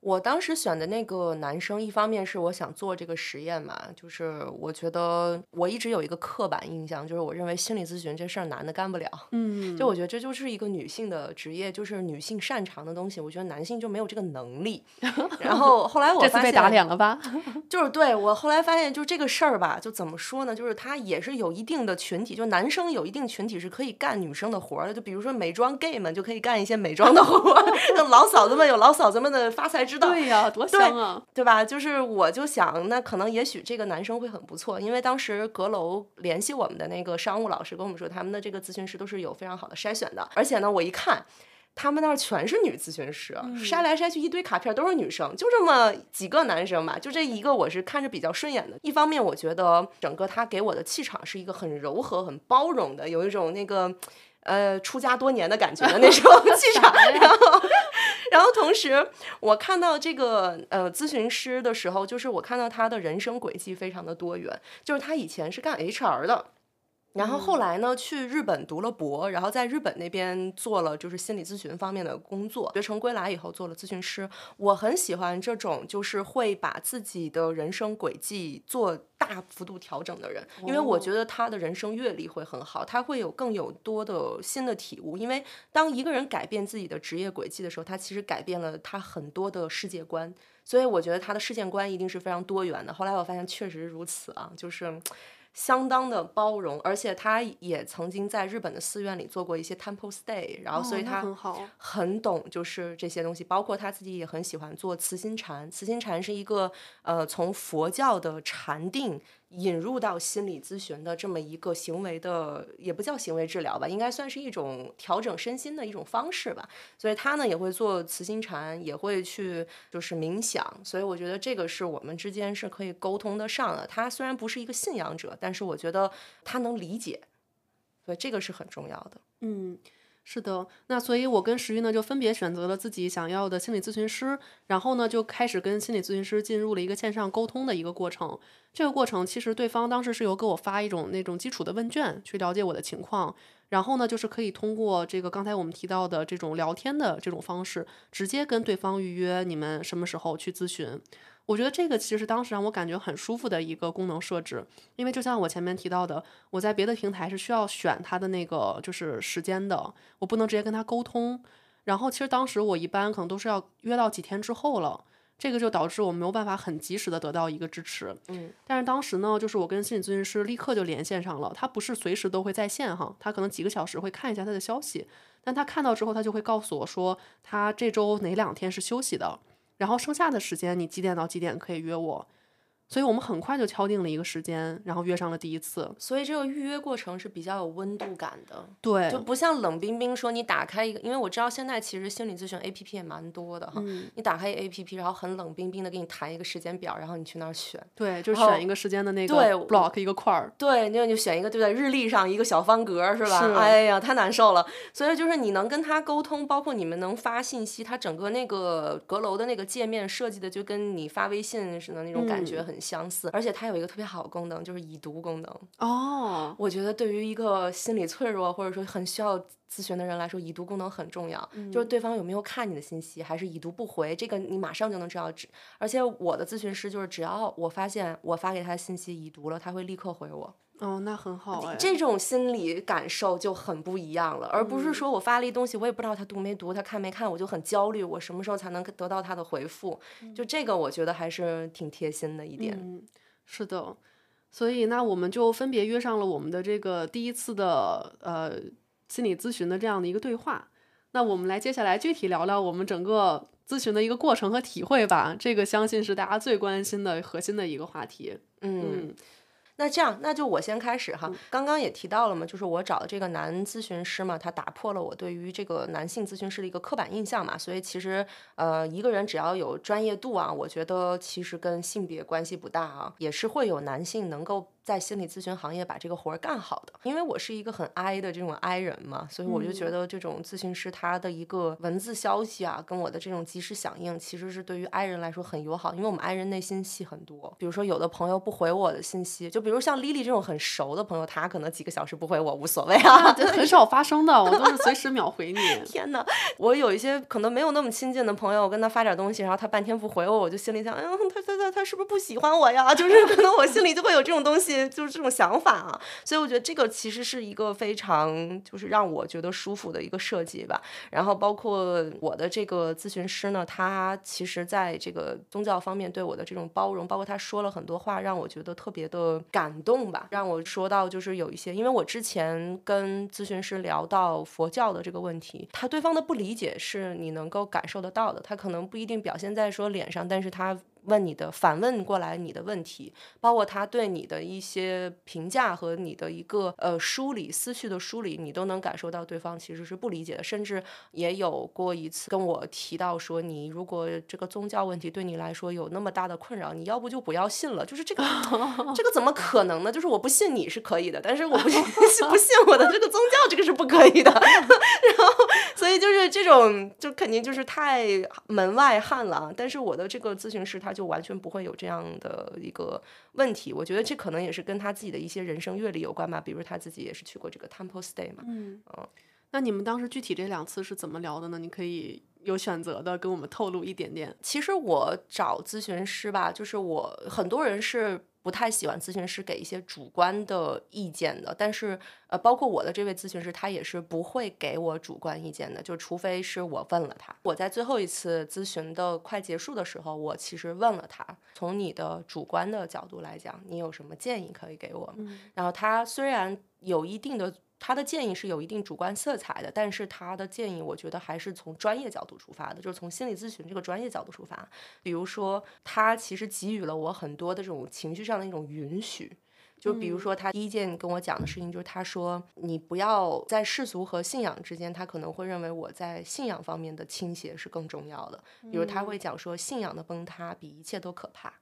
我当时选的那个男生，一方面是我想做这个实验嘛，就是我觉得我一直有一个刻板印象，就是我认为心理咨询这事儿男的干不了，嗯，就我觉得这就是一个女性的职业，就是女性擅长的东西，我觉得男性就没有这个能力。然后后来我发现被打脸了吧？就是对我后来发现，就这个事儿吧，就怎么说呢？就是他也是有一定的群体，就男生有一定群体是可以干女生的活儿的，就比如说美妆 gay 们就可以干一些美妆的活儿，老嫂子们有老嫂子们的发财之。对呀，多香啊，对吧？就是我就想，那可能也许这个男生会很不错，因为当时阁楼联系我们的那个商务老师跟我们说，他们的这个咨询师都是有非常好的筛选的。而且呢，我一看，他们那儿全是女咨询师，筛来筛去一堆卡片都是女生，就这么几个男生吧。就这一个，我是看着比较顺眼的。一方面，我觉得整个他给我的气场是一个很柔和、很包容的，有一种那个。呃，出家多年的感觉的那种 气场，然后，然后同时，我看到这个呃咨询师的时候，就是我看到他的人生轨迹非常的多元，就是他以前是干 HR 的。然后后来呢，去日本读了博，然后在日本那边做了就是心理咨询方面的工作。学成归来以后做了咨询师。我很喜欢这种就是会把自己的人生轨迹做大幅度调整的人，因为我觉得他的人生阅历会很好，他会有更有多的新的体悟。因为当一个人改变自己的职业轨迹的时候，他其实改变了他很多的世界观。所以我觉得他的世界观一定是非常多元的。后来我发现确实如此啊，就是。相当的包容，而且他也曾经在日本的寺院里做过一些 temple stay，然后所以他很好很懂就是这些东西，包括他自己也很喜欢做慈心禅。慈心禅是一个呃从佛教的禅定引入到心理咨询的这么一个行为的，也不叫行为治疗吧，应该算是一种调整身心的一种方式吧。所以他呢也会做慈心禅，也会去就是冥想，所以我觉得这个是我们之间是可以沟通得上的。他虽然不是一个信仰者，但是我觉得他能理解，所以这个是很重要的。嗯，是的。那所以，我跟石玉呢就分别选择了自己想要的心理咨询师，然后呢就开始跟心理咨询师进入了一个线上沟通的一个过程。这个过程其实对方当时是有给我发一种那种基础的问卷，去了解我的情况。然后呢，就是可以通过这个刚才我们提到的这种聊天的这种方式，直接跟对方预约你们什么时候去咨询。我觉得这个其实当时让我感觉很舒服的一个功能设置，因为就像我前面提到的，我在别的平台是需要选他的那个就是时间的，我不能直接跟他沟通。然后其实当时我一般可能都是要约到几天之后了，这个就导致我没有办法很及时的得到一个支持。嗯，但是当时呢，就是我跟心理咨询师立刻就连线上了，他不是随时都会在线哈，他可能几个小时会看一下他的消息，但他看到之后，他就会告诉我说他这周哪两天是休息的。然后剩下的时间你几点到几点可以约我？所以我们很快就敲定了一个时间，然后约上了第一次。所以这个预约过程是比较有温度感的，对，就不像冷冰冰说你打开一个，因为我知道现在其实心理咨询 A P P 也蛮多的哈，嗯你打开 A P P，然后很冷冰冰的给你弹一个时间表，然后你去那儿选，对，就选一个时间的那个对 block 一个块儿。对，那你就选一个对不对？日历上一个小方格是吧？是哎呀，太难受了。所以就是你能跟他沟通，包括你们能发信息，他整个那个阁楼的那个界面设计的就跟你发微信似的那种感觉嗯很相似，而且它有一个特别好的功能，就是已读功能。哦，我觉得对于一个心理脆弱或者说很需要咨询的人来说，已读功能很重要。就是对方有没有看你的信息，还是已读不回，这个你马上就能知道。只而且我的咨询师就是，只要我发现我发给他的信息已读了，他会立刻回我。哦，那很好哎。这种心理感受就很不一样了，而不是说我发了一东西，我也不知道他读没读，他看没看，我就很焦虑，我什么时候才能得到他的回复？就这个，我觉得还是挺贴心的一点。嗯，是的。所以那我们就分别约上了我们的这个第一次的呃心理咨询的这样的一个对话。那我们来接下来具体聊聊我们整个咨询的一个过程和体会吧。这个相信是大家最关心的核心的一个话题。嗯，嗯那这样，那就我先开始哈。刚刚也提到了嘛，就是我找的这个男咨询师嘛，他打破了我对于这个男性咨询师的一个刻板印象嘛。所以其实，呃，一个人只要有专业度啊，我觉得其实跟性别关系不大啊，也是会有男性能够在心理咨询行业把这个活儿干好的。因为我是一个很 I 的这种 I 人嘛，所以我就觉得这种咨询师他的一个文字消息啊，跟我的这种及时响应，其实是对于 I 人来说很友好，因为我们 I 人内心戏很多。比如说有的朋友不回我的信息，就比如像 Lily 这种很熟的朋友，他可能几个小时不回我无所谓啊。这很少发生的，我都是随时秒回你。天呐，我有一些可能没有那么亲近的朋友，我跟他发点东西，然后他半天不回我，我就心里想，嗯，他他他他是不是不喜欢我呀？就是可能我心里就会有这种东西，就是这种想法啊。所以我觉得这个其实是一个非常就是让我觉得舒服的一个设计吧。然后包括我的这个咨询师呢，他其实在这个宗教方面对我的这种包容，包括他说了很多话，让我觉得特别的感动吧。让我说到就是有一些，因为我之前跟咨询师聊到佛教的这个问题，他对方的不理解是你能够感受得到的，他可能不一定表现在说脸上，但是他。问你的反问过来你的问题，包括他对你的一些评价和你的一个呃梳理思绪的梳理，你都能感受到对方其实是不理解的，甚至也有过一次跟我提到说，你如果这个宗教问题对你来说有那么大的困扰，你要不就不要信了。就是这个 这个怎么可能呢？就是我不信你是可以的，但是我不信 不信我的这个宗教，这个是不可以的。然 后所以就是这种就肯定就是太门外汉了。但是我的这个咨询师他就完全不会有这样的一个问题。我觉得这可能也是跟他自己的一些人生阅历有关吧。比如他自己也是去过这个 Temple Stay 嘛。嗯，那你们当时具体这两次是怎么聊的呢？你可以有选择的跟我们透露一点点。其实我找咨询师吧，就是我很多人是不太喜欢咨询师给一些主观的意见的，但是呃，包括我的这位咨询师，他也是不会给我主观意见的，就除非是我问了他。我在最后一次咨询的快结束的时候，我其实问了他，从你的主观的角度来讲，你有什么建议可以给我？然后他虽然有一定的。他的建议是有一定主观色彩的，但是他的建议我觉得还是从专业角度出发的，就是从心理咨询这个专业角度出发。比如说，他其实给予了我很多的这种情绪上的一种允许。就比如说，他第一件跟我讲的事情就是，他说你不要在世俗和信仰之间，他可能会认为我在信仰方面的倾斜是更重要的。比如他会讲说，信仰的崩塌比一切都可怕。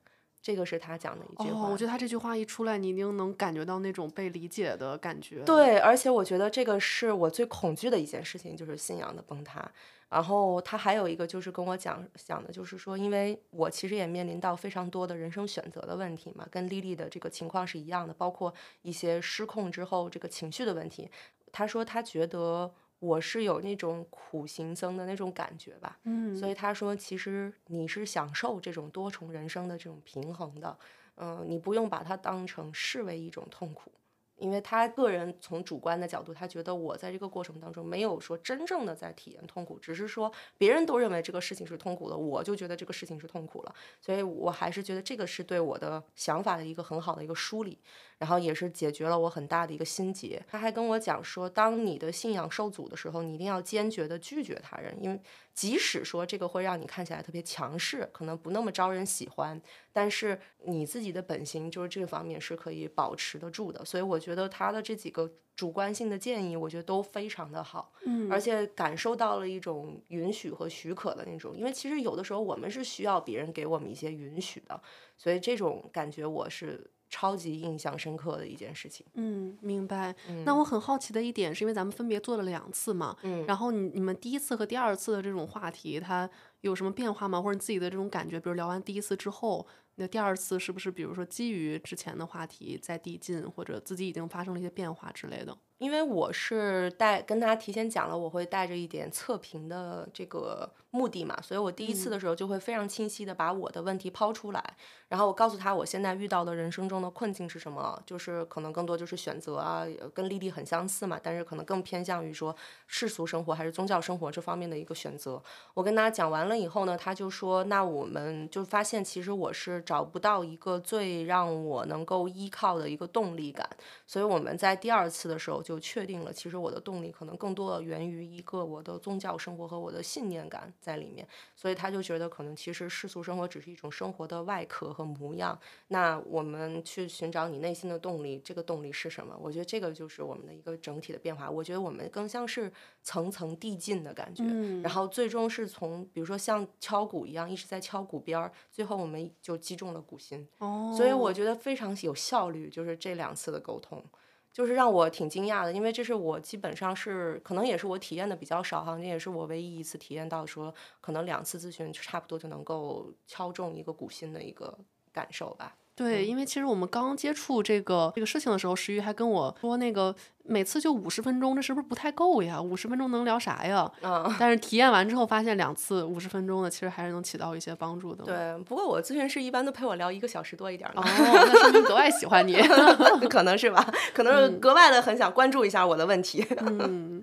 这个是他讲的一句话，我觉得他这句话一出来，你一定能感觉到那种被理解的感觉。对，而且我觉得这个是我最恐惧的一件事情，就是信仰的崩塌。然后他还有一个就是跟我讲讲的，就是说，因为我其实也面临到非常多的人生选择的问题嘛，跟丽丽的这个情况是一样的，包括一些失控之后这个情绪的问题。他说他觉得。我是有那种苦行僧的那种感觉吧，嗯，所以他说，其实你是享受这种多重人生的这种平衡的，嗯，你不用把它当成视为一种痛苦。因为他个人从主观的角度，他觉得我在这个过程当中没有说真正的在体验痛苦，只是说别人都认为这个事情是痛苦的，我就觉得这个事情是痛苦了。所以我还是觉得这个是对我的想法的一个很好的一个梳理，然后也是解决了我很大的一个心结。他还跟我讲说，当你的信仰受阻的时候，你一定要坚决的拒绝他人，因为。即使说这个会让你看起来特别强势，可能不那么招人喜欢，但是你自己的本心就是这方面是可以保持得住的。所以我觉得他的这几个主观性的建议，我觉得都非常的好，嗯，而且感受到了一种允许和许可的那种。因为其实有的时候我们是需要别人给我们一些允许的，所以这种感觉我是。超级印象深刻的一件事情。嗯，明白。那我很好奇的一点，是因为咱们分别做了两次嘛，嗯，然后你你们第一次和第二次的这种话题，它有什么变化吗？或者你自己的这种感觉，比如聊完第一次之后，那第二次是不是比如说基于之前的话题在递进，或者自己已经发生了一些变化之类的？因为我是带跟他提前讲了，我会带着一点测评的这个目的嘛，所以我第一次的时候就会非常清晰的把我的问题抛出来，然后我告诉他我现在遇到的人生中的困境是什么，就是可能更多就是选择啊，跟丽丽很相似嘛，但是可能更偏向于说世俗生活还是宗教生活这方面的一个选择。我跟他讲完了以后呢，他就说，那我们就发现其实我是找不到一个最让我能够依靠的一个动力感，所以我们在第二次的时候就。就确定了，其实我的动力可能更多的源于一个我的宗教生活和我的信念感在里面，所以他就觉得可能其实世俗生活只是一种生活的外壳和模样。那我们去寻找你内心的动力，这个动力是什么？我觉得这个就是我们的一个整体的变化。我觉得我们更像是层层递进的感觉，然后最终是从比如说像敲鼓一样一直在敲鼓边儿，最后我们就击中了鼓心。哦，所以我觉得非常有效率，就是这两次的沟通。就是让我挺惊讶的，因为这是我基本上是可能也是我体验的比较少哈，这也是我唯一一次体验到说可能两次咨询差不多就能够敲中一个股心的一个感受吧。对，因为其实我们刚接触这个这个事情的时候，石玉还跟我说，那个每次就五十分钟，这是不是不太够呀？五十分钟能聊啥呀？嗯。但是体验完之后，发现两次五十分钟的，其实还是能起到一些帮助的。对，不过我咨询师一般都陪我聊一个小时多一点哦，那说明格外喜欢你，可能是吧？可能是格外的很想关注一下我的问题。嗯。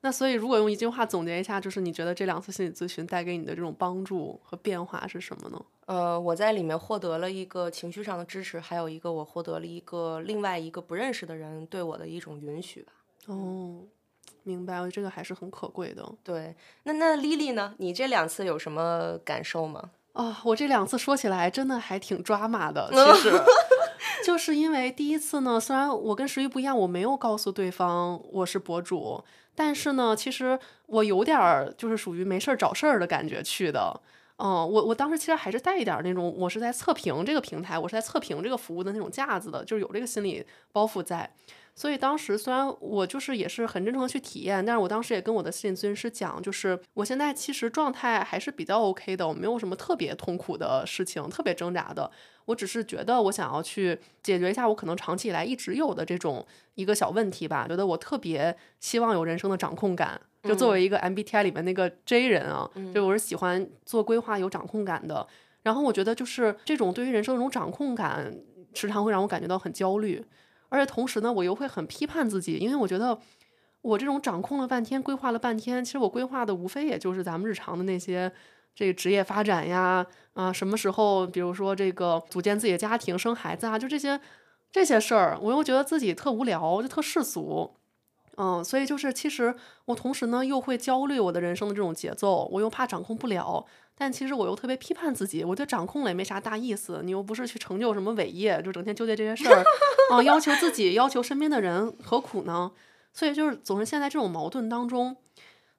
那所以，如果用一句话总结一下，就是你觉得这两次心理咨询带给你的这种帮助和变化是什么呢？呃，我在里面获得了一个情绪上的支持，还有一个我获得了一个另外一个不认识的人对我的一种允许吧。哦，明白，我觉得这个还是很可贵的。对，那那丽丽呢？你这两次有什么感受吗？啊，我这两次说起来真的还挺抓马的，其实。就是因为第一次呢，虽然我跟石玉不一样，我没有告诉对方我是博主，但是呢，其实我有点儿就是属于没事儿找事儿的感觉去的。嗯，我我当时其实还是带一点那种，我是在测评这个平台，我是在测评这个服务的那种架子的，就是有这个心理包袱在。所以当时虽然我就是也是很真诚的去体验，但是我当时也跟我的心理咨询师讲，就是我现在其实状态还是比较 OK 的，我没有什么特别痛苦的事情，特别挣扎的。我只是觉得我想要去解决一下我可能长期以来一直有的这种一个小问题吧，觉得我特别希望有人生的掌控感。就作为一个 MBTI 里面那个 J 人啊，就我是喜欢做规划、有掌控感的。然后我觉得就是这种对于人生的这种掌控感。时常会让我感觉到很焦虑，而且同时呢，我又会很批判自己，因为我觉得我这种掌控了半天、规划了半天，其实我规划的无非也就是咱们日常的那些这个职业发展呀，啊，什么时候，比如说这个组建自己的家庭、生孩子啊，就这些这些事儿，我又觉得自己特无聊，就特世俗。嗯，所以就是其实我同时呢又会焦虑我的人生的这种节奏，我又怕掌控不了，但其实我又特别批判自己，我觉得掌控了也没啥大意思，你又不是去成就什么伟业，就整天纠结这些事儿，啊，要求自己，要求身边的人，何苦呢？所以就是总是陷在这种矛盾当中。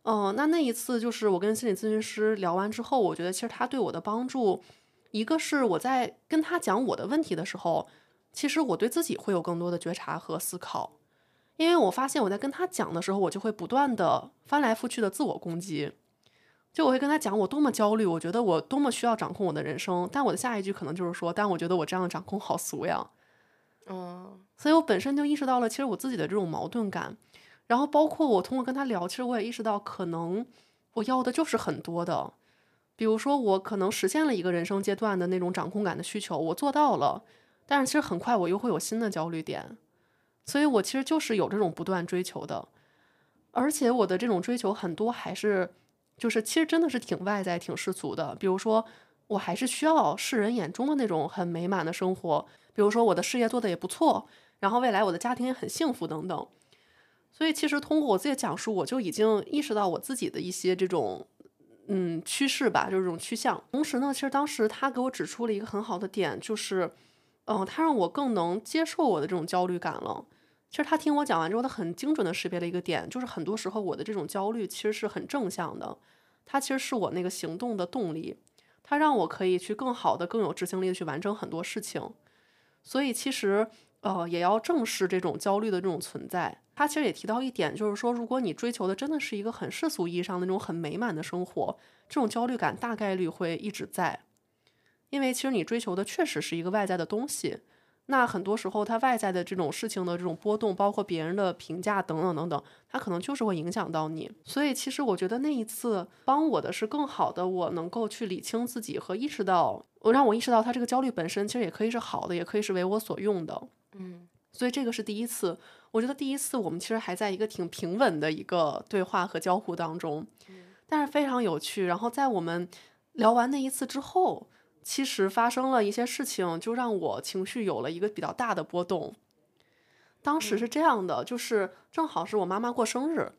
嗯，那那一次就是我跟心理咨询师聊完之后，我觉得其实他对我的帮助，一个是我在跟他讲我的问题的时候，其实我对自己会有更多的觉察和思考。因为我发现我在跟他讲的时候，我就会不断的翻来覆去的自我攻击，就我会跟他讲我多么焦虑，我觉得我多么需要掌控我的人生，但我的下一句可能就是说，但我觉得我这样的掌控好俗呀，嗯，所以我本身就意识到了其实我自己的这种矛盾感，然后包括我通过跟他聊，其实我也意识到可能我要的就是很多的，比如说我可能实现了一个人生阶段的那种掌控感的需求，我做到了，但是其实很快我又会有新的焦虑点。所以我其实就是有这种不断追求的，而且我的这种追求很多还是，就是其实真的是挺外在、挺世俗的。比如说，我还是需要世人眼中的那种很美满的生活，比如说我的事业做得也不错，然后未来我的家庭也很幸福等等。所以其实通过我自己的讲述，我就已经意识到我自己的一些这种嗯趋势吧，就是这种趋向。同时呢，其实当时他给我指出了一个很好的点，就是嗯，他让我更能接受我的这种焦虑感了。其实他听我讲完之后，他很精准的识别了一个点，就是很多时候我的这种焦虑其实是很正向的，它其实是我那个行动的动力，它让我可以去更好的、更有执行力的去完成很多事情。所以其实呃也要正视这种焦虑的这种存在。他其实也提到一点，就是说如果你追求的真的是一个很世俗意义上的那种很美满的生活，这种焦虑感大概率会一直在，因为其实你追求的确实是一个外在的东西。那很多时候，他外在的这种事情的这种波动，包括别人的评价等等等等，他可能就是会影响到你。所以，其实我觉得那一次帮我的是更好的，我能够去理清自己和意识到，我让我意识到，他这个焦虑本身其实也可以是好的，也可以是为我所用的。嗯，所以这个是第一次。我觉得第一次我们其实还在一个挺平稳的一个对话和交互当中，但是非常有趣。然后在我们聊完那一次之后。其实发生了一些事情，就让我情绪有了一个比较大的波动。当时是这样的，就是正好是我妈妈过生日，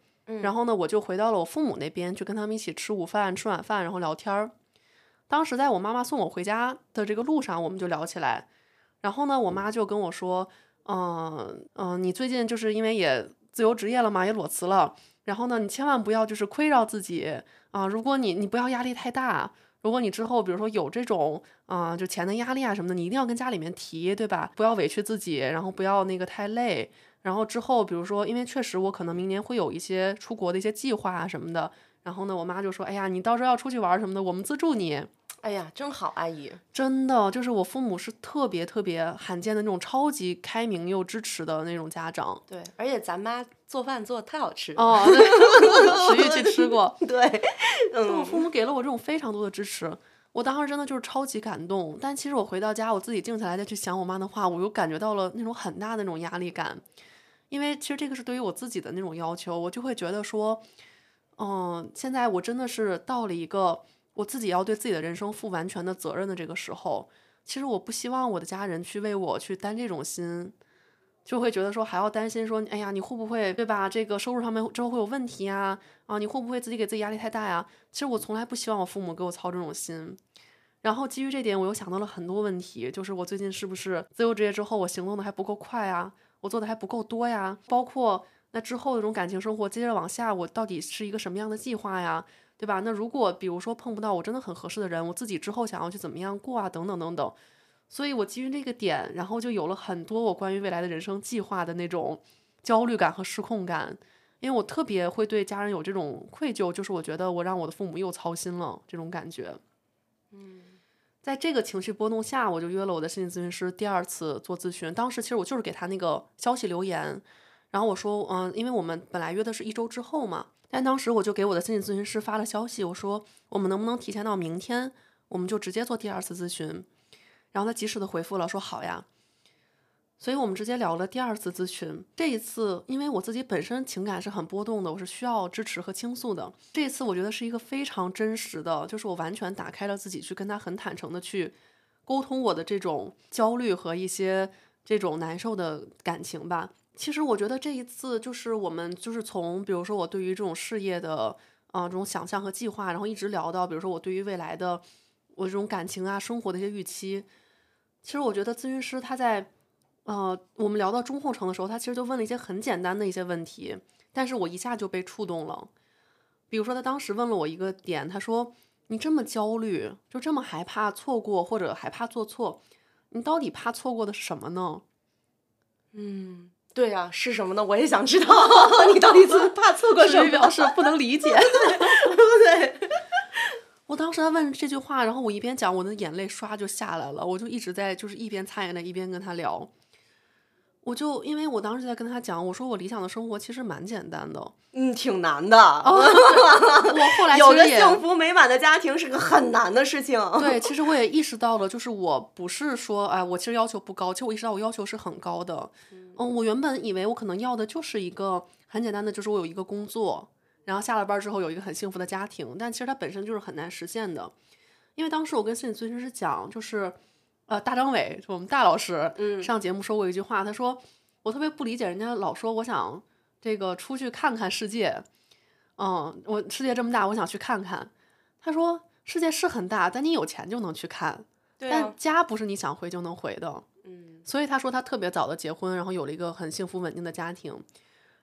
然后呢，我就回到了我父母那边，去跟他们一起吃午饭、吃晚饭，然后聊天儿。当时在我妈妈送我回家的这个路上，我们就聊起来。然后呢，我妈就跟我说：“嗯嗯，你最近就是因为也自由职业了嘛，也裸辞了。然后呢，你千万不要就是亏着自己啊！如果你你不要压力太大。”如果你之后比如说有这种啊，就钱的压力啊什么的，你一定要跟家里面提，对吧？不要委屈自己，然后不要那个太累。然后之后比如说，因为确实我可能明年会有一些出国的一些计划啊什么的。然后呢，我妈就说：“哎呀，你到时候要出去玩什么的，我们资助你。”哎呀，真好，阿姨，真的就是我父母是特别特别罕见的那种超级开明又支持的那种家长。对，而且咱妈做饭做的太好吃哦，食欲 去吃过。对，就我父母给了我这种非常多的支持，我当时真的就是超级感动。但其实我回到家，我自己静下来再去想我妈的话，我又感觉到了那种很大的那种压力感，因为其实这个是对于我自己的那种要求，我就会觉得说，嗯，现在我真的是到了一个。我自己要对自己的人生负完全的责任的这个时候，其实我不希望我的家人去为我去担这种心，就会觉得说还要担心说，哎呀，你会不会对吧？这个收入上面之后会有问题呀？啊，你会不会自己给自己压力太大呀？其实我从来不希望我父母给我操这种心。然后基于这点，我又想到了很多问题，就是我最近是不是自由职业之后，我行动的还不够快啊？我做的还不够多呀？包括那之后的这种感情生活，接着往下，我到底是一个什么样的计划呀？对吧？那如果比如说碰不到我真的很合适的人，我自己之后想要去怎么样过啊？等等等等。所以我基于这个点，然后就有了很多我关于未来的人生计划的那种焦虑感和失控感。因为我特别会对家人有这种愧疚，就是我觉得我让我的父母又操心了这种感觉。嗯，在这个情绪波动下，我就约了我的心理咨询师第二次做咨询。当时其实我就是给他那个消息留言，然后我说，嗯，因为我们本来约的是一周之后嘛。但当时我就给我的心理咨询师发了消息，我说我们能不能提前到明天，我们就直接做第二次咨询。然后他及时的回复了，说好呀。所以我们直接聊了第二次咨询。这一次，因为我自己本身情感是很波动的，我是需要支持和倾诉的。这一次，我觉得是一个非常真实的，就是我完全打开了自己，去跟他很坦诚的去沟通我的这种焦虑和一些这种难受的感情吧。其实我觉得这一次，就是我们就是从，比如说我对于这种事业的啊这种想象和计划，然后一直聊到，比如说我对于未来的我这种感情啊、生活的一些预期。其实我觉得咨询师他在。呃，我们聊到中后程的时候，他其实就问了一些很简单的一些问题，但是我一下就被触动了。比如说，他当时问了我一个点，他说：“你这么焦虑，就这么害怕错过或者害怕做错，你到底怕错过的是什么呢？”嗯，对呀，是什么呢？我也想知道，你到底是 怕错过什么？表示不能理解？我当时他问这句话，然后我一边讲，我的眼泪唰就下来了，我就一直在就是一边擦眼泪一边跟他聊。我就因为我当时在跟他讲，我说我理想的生活其实蛮简单的，嗯，挺难的。我后来有个幸福美满的家庭是个很难的事情。对，其实我也意识到了，就是我不是说，哎，我其实要求不高，其实我意识到我要求是很高的。嗯，我原本以为我可能要的就是一个很简单的，就是我有一个工作，然后下了班之后有一个很幸福的家庭，但其实它本身就是很难实现的。因为当时我跟心理咨询师讲，就是。呃，大张伟，就我们大老师，嗯，上节目说过一句话，他说我特别不理解人家老说我想这个出去看看世界，嗯，我世界这么大，我想去看看。他说世界是很大，但你有钱就能去看，但家不是你想回就能回的，嗯。所以他说他特别早的结婚，然后有了一个很幸福稳定的家庭。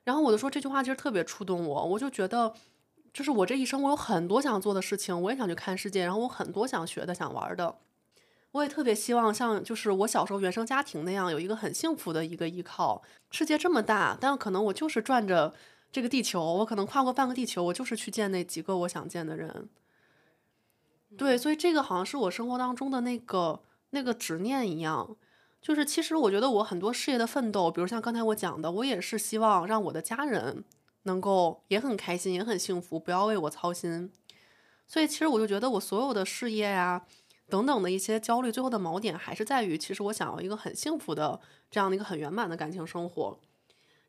然后我就说这句话其实特别触动我，我就觉得就是我这一生我有很多想做的事情，我也想去看世界，然后我很多想学的、想玩的。我也特别希望像就是我小时候原生家庭那样有一个很幸福的一个依靠。世界这么大，但可能我就是转着这个地球，我可能跨过半个地球，我就是去见那几个我想见的人。对，所以这个好像是我生活当中的那个那个执念一样。就是其实我觉得我很多事业的奋斗，比如像刚才我讲的，我也是希望让我的家人能够也很开心，也很幸福，不要为我操心。所以其实我就觉得我所有的事业呀。等等的一些焦虑，最后的锚点还是在于，其实我想要一个很幸福的这样的一个很圆满的感情生活。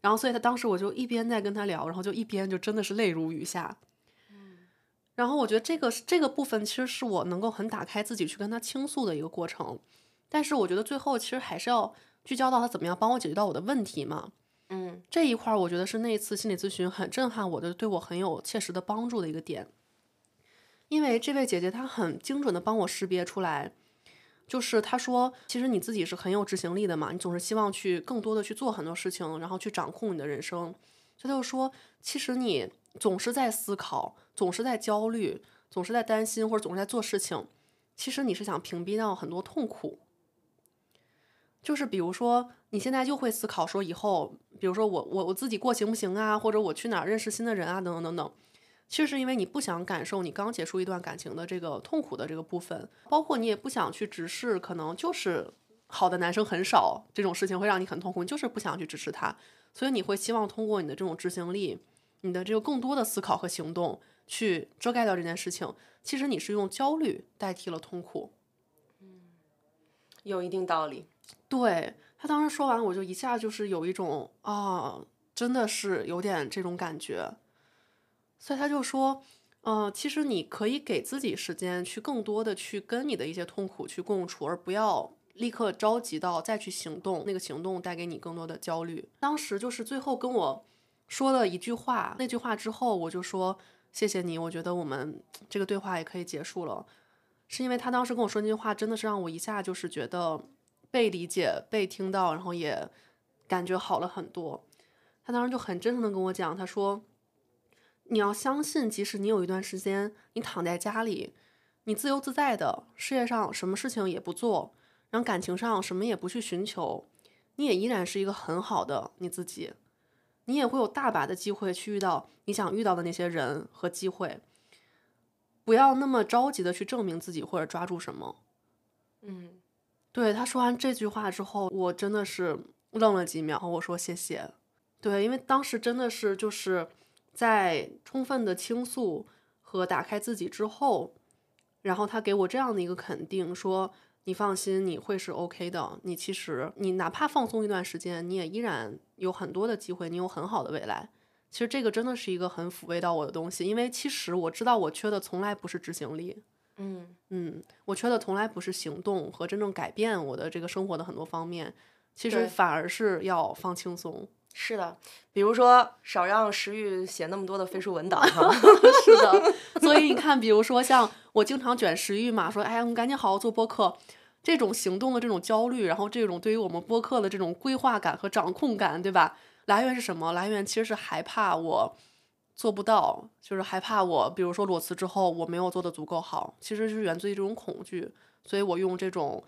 然后，所以他当时我就一边在跟他聊，然后就一边就真的是泪如雨下。然后我觉得这个这个部分其实是我能够很打开自己去跟他倾诉的一个过程。但是我觉得最后其实还是要聚焦到他怎么样帮我解决到我的问题嘛。嗯，这一块儿我觉得是那一次心理咨询很震撼我的，对我很有切实的帮助的一个点。因为这位姐姐她很精准的帮我识别出来，就是她说，其实你自己是很有执行力的嘛，你总是希望去更多的去做很多事情，然后去掌控你的人生。她就说，其实你总是在思考，总是在焦虑，总是在担心，或者总是在做事情，其实你是想屏蔽掉很多痛苦。就是比如说，你现在就会思考说，以后，比如说我我我自己过行不行啊，或者我去哪儿认识新的人啊，等等等等。其实是因为你不想感受你刚结束一段感情的这个痛苦的这个部分，包括你也不想去直视，可能就是好的男生很少这种事情会让你很痛苦，你就是不想去直视他，所以你会希望通过你的这种执行力，你的这个更多的思考和行动去遮盖掉这件事情。其实你是用焦虑代替了痛苦，嗯，有一定道理。对他当时说完，我就一下就是有一种啊，真的是有点这种感觉。所以他就说，嗯，其实你可以给自己时间去更多的去跟你的一些痛苦去共处，而不要立刻着急到再去行动，那个行动带给你更多的焦虑。当时就是最后跟我说了一句话，那句话之后我就说谢谢你，我觉得我们这个对话也可以结束了，是因为他当时跟我说那句话真的是让我一下就是觉得被理解、被听到，然后也感觉好了很多。他当时就很真诚的跟我讲，他说。你要相信，即使你有一段时间你躺在家里，你自由自在的，事业上什么事情也不做，然后感情上什么也不去寻求，你也依然是一个很好的你自己，你也会有大把的机会去遇到你想遇到的那些人和机会。不要那么着急的去证明自己或者抓住什么。嗯，对他说完这句话之后，我真的是愣了几秒，我说谢谢。对，因为当时真的是就是。在充分的倾诉和打开自己之后，然后他给我这样的一个肯定，说你放心，你会是 OK 的。你其实你哪怕放松一段时间，你也依然有很多的机会，你有很好的未来。其实这个真的是一个很抚慰到我的东西，因为其实我知道我缺的从来不是执行力，嗯嗯，我缺的从来不是行动和真正改变我的这个生活的很多方面，其实反而是要放轻松。是的，比如说少让石玉写那么多的飞书文档哈。是的，所以你看，比如说像我经常卷食欲嘛，说哎呀，我们赶紧好好做播客，这种行动的这种焦虑，然后这种对于我们播客的这种规划感和掌控感，对吧？来源是什么？来源其实是害怕我做不到，就是害怕我，比如说裸辞之后我没有做的足够好，其实是源自于这种恐惧，所以我用这种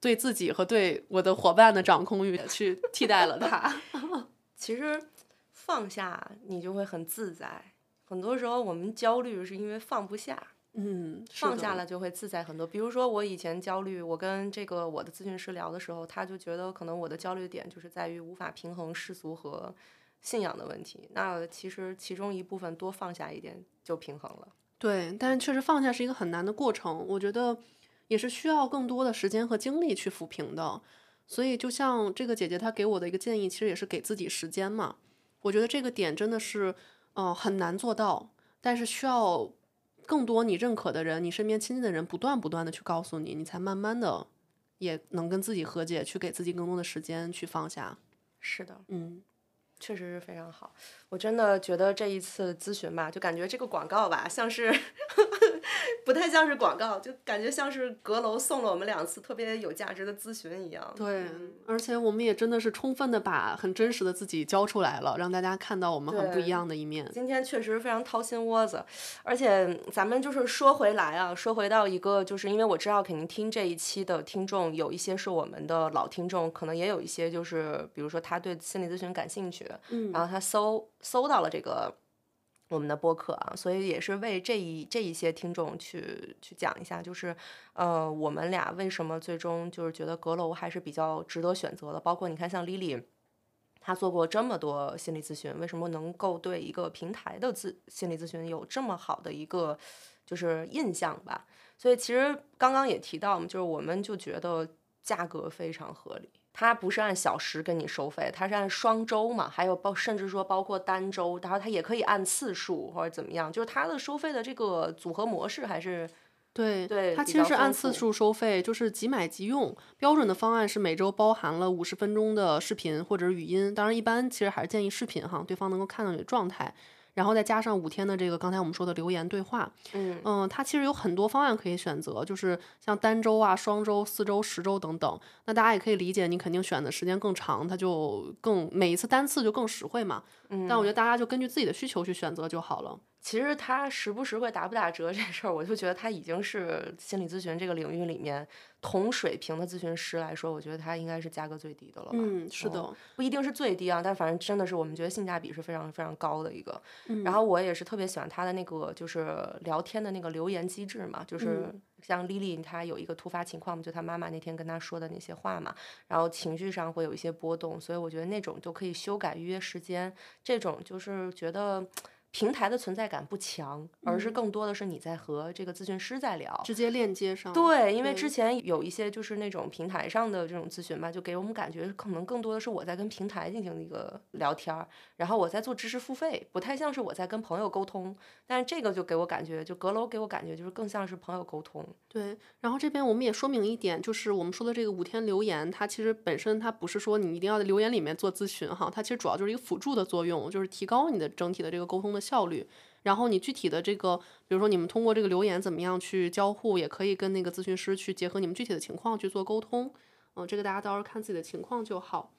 对自己和对我的伙伴的掌控欲 去替代了它。其实放下你就会很自在。很多时候我们焦虑是因为放不下，嗯，放下了就会自在很多。比如说我以前焦虑，我跟这个我的咨询师聊的时候，他就觉得可能我的焦虑点就是在于无法平衡世俗和信仰的问题。那其实其中一部分多放下一点就平衡了。对，但是确实放下是一个很难的过程，我觉得也是需要更多的时间和精力去抚平的。所以，就像这个姐姐她给我的一个建议，其实也是给自己时间嘛。我觉得这个点真的是，嗯、很难做到，但是需要更多你认可的人，你身边亲近的人，不断不断的去告诉你，你才慢慢的也能跟自己和解，去给自己更多的时间去放下。是的，嗯，确实是非常好。我真的觉得这一次咨询吧，就感觉这个广告吧，像是不太像是广告，就感觉像是阁楼送了我们两次特别有价值的咨询一样。对嗯，而且我们也真的是充分的把很真实的自己交出来了，让大家看到我们很不一样的一面。今天确实非常掏心窝子，而且咱们就是说回来啊，说回到一个，就是因为我知道肯定听这一期的听众有一些是我们的老听众，可能也有一些就是比如说他对心理咨询感兴趣，嗯然后他搜搜到了这个我们的播客啊，所以也是为这一这一些听众去去讲一下，就是呃我们俩为什么最终就是觉得阁楼还是比较值得选择的，包括你看像 Lily。她做过这么多心理咨询，为什么能够对一个平台的咨心理咨询有这么好的一个就是印象吧？所以其实刚刚也提到嘛，就是我们就觉得价格非常合理，它不是按小时跟你收费，它是按双周嘛，还有包甚至说包括单周，然后它也可以按次数或者怎么样，就是它的收费的这个组合模式还是对，对它其实是按次数收费，就是即买即用。标准的方案是每周包含了五十分钟的视频或者语音，当然一般其实还是建议视频哈，对方能够看到你的状态，然后再加上五天的这个刚才我们说的留言对话。嗯嗯，它其实有很多方案可以选择，就是像单周啊、双周、四周、十周等等。那大家也可以理解，你肯定选的时间更长，它就更每一次单次就更实惠嘛。嗯，但我觉得大家就根据自己的需求去选择就好了。其实他时不时会打不打折这事儿，我就觉得他已经是心理咨询这个领域里面同水平的咨询师来说，我觉得他应该是价格最低的了吧。嗯，是的，哦不一定是最低啊，但反正真的是我们觉得性价比是非常非常高的一个。嗯然后我也是特别喜欢他的那个就是聊天的那个留言机制嘛，就是嗯像丽丽她有一个突发情况，就她妈妈那天跟她说的那些话嘛，然后情绪上会有一些波动，所以我觉得那种就可以修改预约时间，这种就是觉得。平台的存在感不强，而是嗯更多的是你在和这个咨询师在聊，直接链接上。对，因为之前有一些就是那种平台上的这种咨询吧，就给我们感觉可能更多的是我在跟平台进行一个聊天儿，然后我在做知识付费，不太像是我在跟朋友沟通。但是这个就给我感觉，就阁楼给我感觉就是更像是朋友沟通。对，然后这边我们也说明一点，就是我们说的这个五天留言，它其实本身它不是说你一定要在留言里面做咨询哈，它其实主要就是一个辅助的作用，就是提高你的整体的这个沟通效率。然后你具体的这个，比如说你们通过这个留言怎么样去交互，也可以跟那个咨询师去结合你们具体的情况去做沟通。嗯，这个大家到时候看自己的情况就好。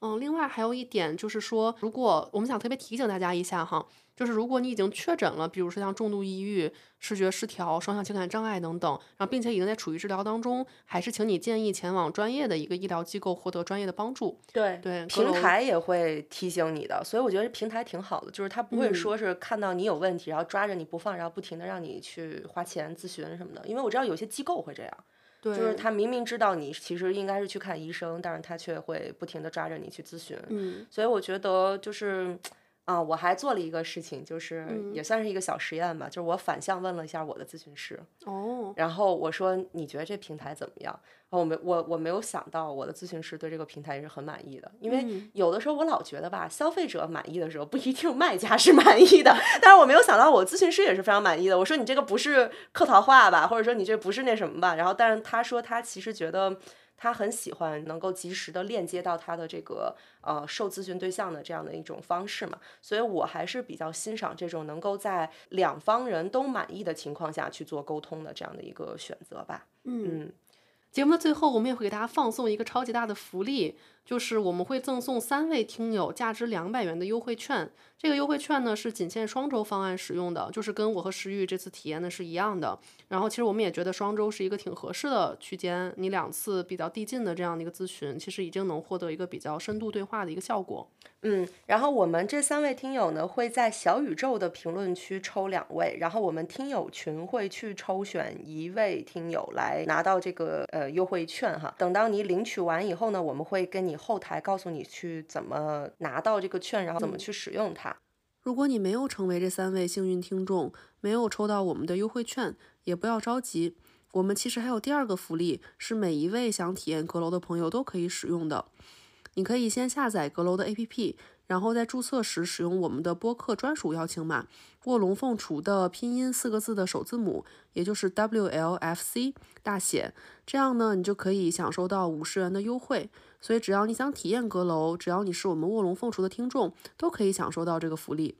嗯，另外还有一点就是说，如果我们想特别提醒大家一下哈，就是如果你已经确诊了，比如说像重度抑郁、视觉失调、双向情感障碍等等，然后并且已经在处于治疗当中，还是请你建议前往专业的一个医疗机构获得专业的帮助。对对，平台也会提醒你的，所以我觉得平台挺好的，就是他不会嗯说是看到你有问题，然后抓着你不放，然后不停的让你去花钱咨询什么的。因为我知道有些机构会这样，对，就是他明明知道你其实应该是去看医生，但是他却会不停的抓着你去咨询。嗯，所以我觉得就是，啊，我还做了一个事情，就是嗯也算是一个小实验吧，就是我反向问了一下我的咨询师，哦，然后我说你觉得这平台怎么样？然后我没我我没有想到我的咨询师对这个平台也是很满意的，因为嗯有的时候我老觉得吧，消费者满意的时候不一定卖家是满意的，但是我没有想到我咨询师也是非常满意的。我说你这个不是客套话吧，或者说你这不是那什么吧？然后但是他说他其实觉得。他很喜欢能够及时的链接到他的这个呃受咨询对象的这样的一种方式嘛，所以我还是比较欣赏这种能够在两方人都满意的情况下去做沟通的这样的一个选择吧。嗯。嗯，节目的最后，我们也会给大家放送一个超级大的福利，就是我们会赠送三位听友价值两百元的优惠券。这个优惠券呢是仅限双周方案使用的，就是跟我和石玉这次体验的是一样的。然后其实我们也觉得双周是一个挺合适的区间，你两次比较递进的这样的一个咨询，其实已经能获得一个比较深度对话的一个效果。嗯，然后我们这三位听友呢，会在小宇宙的评论区抽两位，然后我们听友群会去抽选一位听友来拿到这个呃优惠券哈。等到你领取完以后呢，我们会跟你后台告诉你去怎么拿到这个券，然后怎么去使用它。如果你没有成为这三位幸运听众，没有抽到我们的优惠券，也不要着急。我们其实还有第二个福利，是每一位想体验阁楼的朋友都可以使用的。你可以先下载阁楼的 APP，然后在注册时使用我们的播客专属邀请码“卧龙凤雏”的拼音四个字的首字母，也就是 WLFC 大写。这样呢，你就可以享受到五十元的优惠。所以只要你想体验阁楼，只要你是我们卧龙凤雏的听众，都可以享受到这个福利。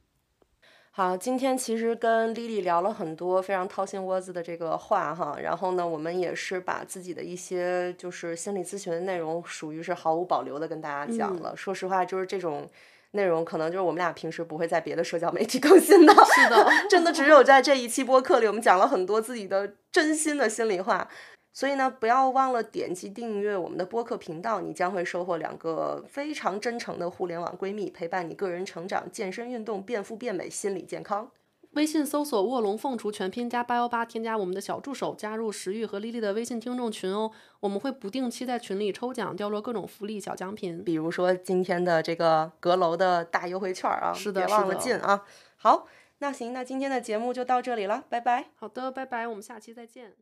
好，今天其实跟丽丽聊了很多非常掏心窝子的这个话哈，然后呢，我们也是把自己的一些就是心理咨询的内容，属于是毫无保留的跟大家讲了。说实话，就是这种内容，可能就是我们俩平时不会在别的社交媒体更新的，是的，真的只有在这一期播客里，我们讲了很多自己的真心的心里话。所以呢，不要忘了点击订阅我们的播客频道，你将会收获两个非常真诚的互联网闺蜜，陪伴你个人成长、健身运动、变富变美、心理健康。微信搜索“卧龙凤雏”全拼加八幺八，添加我们的小助手，加入石玉和丽丽的微信听众群哦。我们会不定期在群里抽奖，掉落各种福利小奖品。比如说今天的这个阁楼的大优惠券啊，是的别忘了进啊。好，那行，那今天的节目就到这里了，拜拜。好的，拜拜，我们下期再见。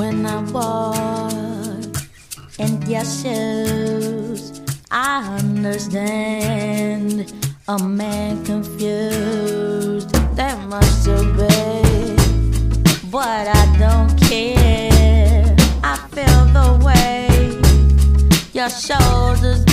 When I walk in your shoes, I understand a man confused. There must have been, but I don't care. I feel the way your shoulders